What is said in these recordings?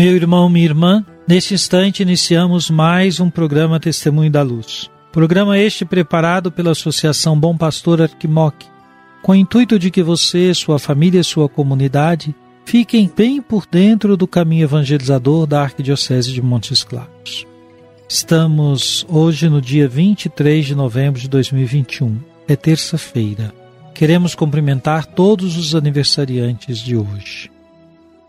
Meu irmão, minha irmã, neste instante iniciamos mais um programa Testemunho da Luz. Programa este preparado pela Associação Bom Pastor Arquimoc, com o intuito de que você, sua família e sua comunidade fiquem bem por dentro do caminho evangelizador da Arquidiocese de Montes Claros. Estamos hoje no dia 23 de novembro de 2021, é terça-feira. Queremos cumprimentar todos os aniversariantes de hoje.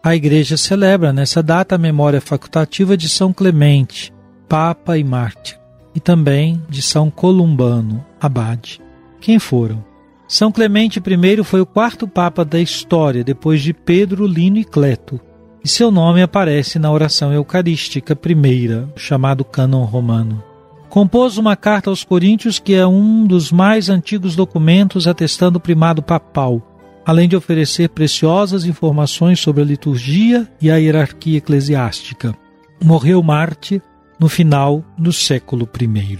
A Igreja celebra nessa data a memória facultativa de São Clemente, Papa e Mártir, e também de São Columbano, Abade. Quem foram? São Clemente I foi o quarto Papa da história, depois de Pedro, Lino e Cleto, e seu nome aparece na oração eucarística primeira, chamado Cânon Romano. Compôs uma carta aos Coríntios que é um dos mais antigos documentos atestando o primado papal, além de oferecer preciosas informações sobre a liturgia e a hierarquia eclesiástica. Morreu Marte no final do século I.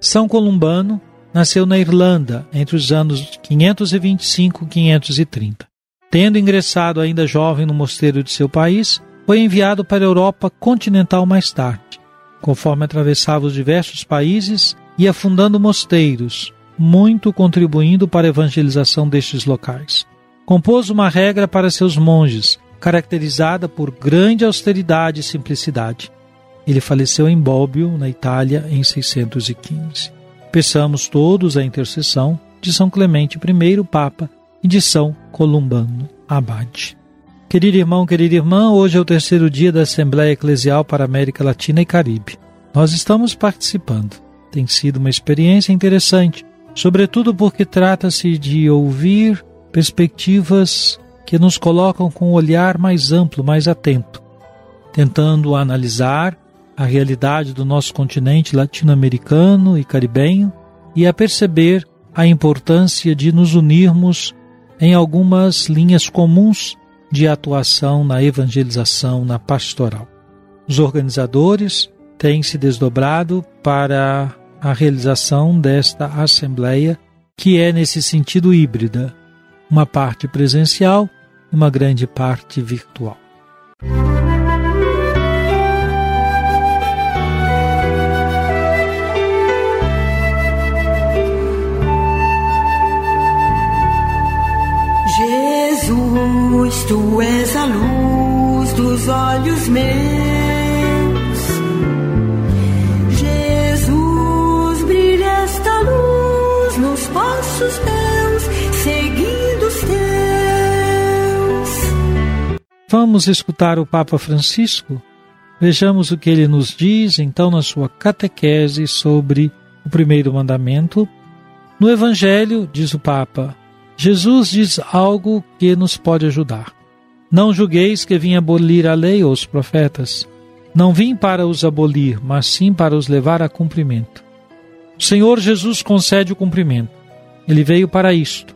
São Columbano nasceu na Irlanda entre os anos 525 e 530. Tendo ingressado ainda jovem no mosteiro de seu país, foi enviado para a Europa continental mais tarde. Conforme atravessava os diversos países, ia fundando mosteiros, muito contribuindo para a evangelização destes locais. Compôs uma regra para seus monges, caracterizada por grande austeridade e simplicidade. Ele faleceu em Bobbio, na Itália, em 615. Peçamos todos a intercessão de São Clemente I, Papa, e de São Columbano, Abade. Querido irmão, querida irmã, hoje é o terceiro dia da Assembleia Eclesial para a América Latina e Caribe. Nós estamos participando. Tem sido uma experiência interessante, sobretudo porque trata-se de ouvir perspectivas que nos colocam com um olhar mais amplo, mais atento, tentando analisar a realidade do nosso continente latino-americano e caribenho e a perceber a importância de nos unirmos em algumas linhas comuns de atuação na evangelização, na pastoral. Os organizadores têm se desdobrado para a realização desta assembleia, que é nesse sentido híbrida, uma parte presencial e uma grande parte virtual. Jesus, tu és a luz dos olhos meus. Passos meus, seguindo os teus. Vamos escutar o Papa Francisco? Vejamos o que ele nos diz então na sua catequese sobre o primeiro mandamento. No Evangelho, diz o Papa, Jesus diz algo que nos pode ajudar. Não julgueis que vim abolir a lei ou os profetas. Não vim para os abolir, mas sim para os levar a cumprimento. O Senhor Jesus concede o cumprimento. Ele veio para isto.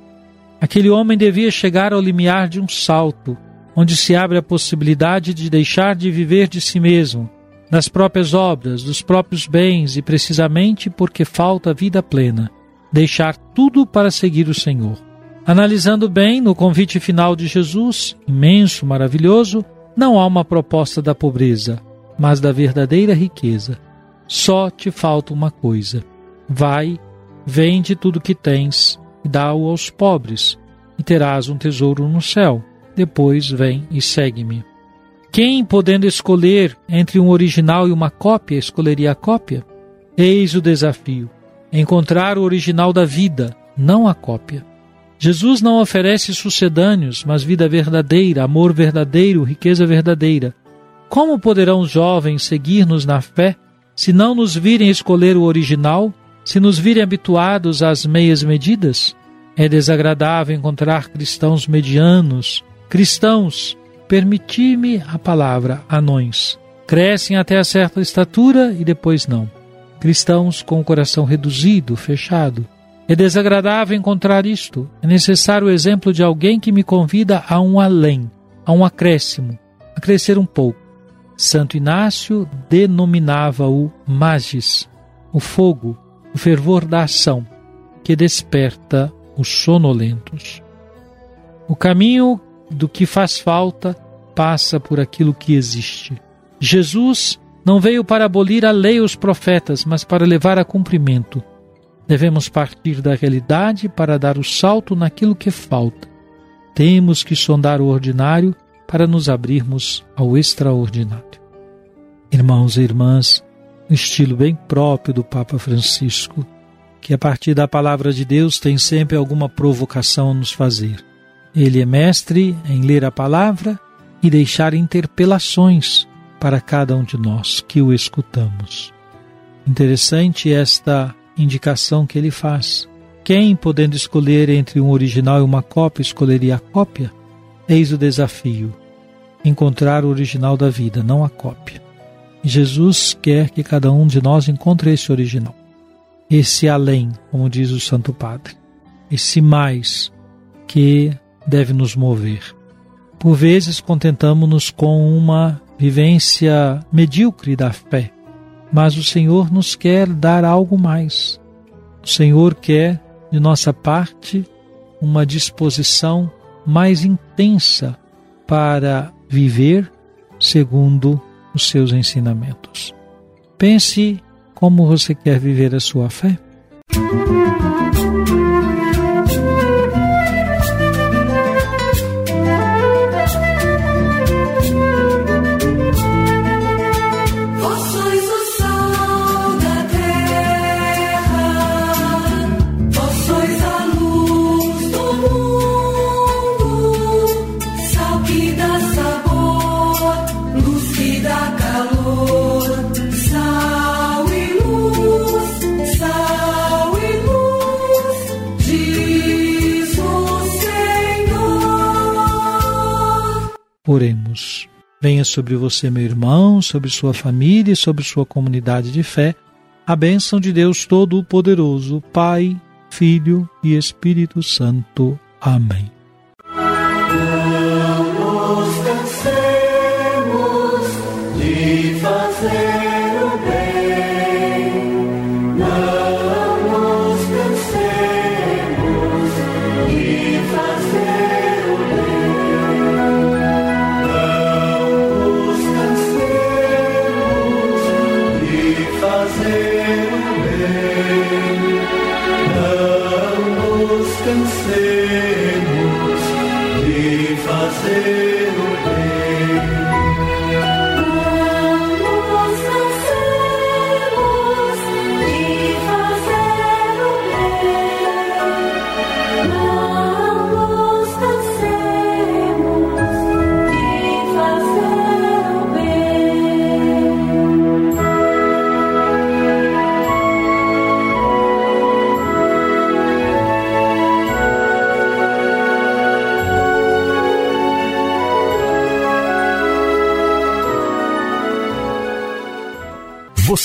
Aquele homem devia chegar ao limiar de um salto, onde se abre a possibilidade de deixar de viver de si mesmo, das próprias obras, dos próprios bens e precisamente porque falta vida plena, deixar tudo para seguir o Senhor. Analisando bem no convite final de Jesus, imenso, maravilhoso, não há uma proposta da pobreza, mas da verdadeira riqueza. Só te falta uma coisa: vai, vende tudo que tens dá-o aos pobres, e terás um tesouro no céu. depois vem e segue-me. Quem, podendo escolher entre um original e uma cópia, escolheria a cópia? Eis o desafio: encontrar o original da vida, não a cópia. Jesus não oferece sucedâneos, mas vida verdadeira, amor verdadeiro, riqueza verdadeira. Como poderão os jovens seguir-nos na fé se não nos virem escolher o original, se nos virem habituados às meias medidas? É desagradável encontrar cristãos medianos, cristãos, permiti-me a palavra, anões. Crescem até a certa estatura e depois não. Cristãos com o coração reduzido, fechado, é desagradável encontrar isto. É necessário o exemplo de alguém que me convida a um além, a um acréscimo, a crescer um pouco. Santo Inácio denominava-o magis, o fogo, o fervor da ação, que desperta os sonolentos. O caminho do que faz falta passa por aquilo que existe. Jesus não veio para abolir a lei e os profetas, mas para levar a cumprimento Devemos partir da realidade para dar o salto naquilo que falta. Temos que sondar o ordinário para nos abrirmos ao extraordinário. Irmãos e irmãs, um estilo bem próprio do Papa Francisco, que a partir da palavra de Deus tem sempre alguma provocação a nos fazer. Ele é mestre em ler a palavra e deixar interpelações para cada um de nós que o escutamos. Interessante esta indicação que ele faz. Quem, podendo escolher entre um original e uma cópia, escolheria a cópia? Eis o desafio: encontrar o original da vida, não a cópia. Jesus quer que cada um de nós encontre esse original, esse além, como diz o Santo Padre, esse mais que deve nos mover. Por vezes contentamos-nos com uma vivência medíocre da fé, mas o Senhor nos quer dar algo mais. O Senhor quer, de nossa parte, uma disposição mais intensa para viver segundo os seus ensinamentos. Pense como você quer viver a sua fé. Oremos. Venha sobre você, meu irmão, sobre sua família e sobre sua comunidade de fé, a bênção de Deus Todo-Poderoso, Pai, Filho e Espírito Santo. Amém. fazer.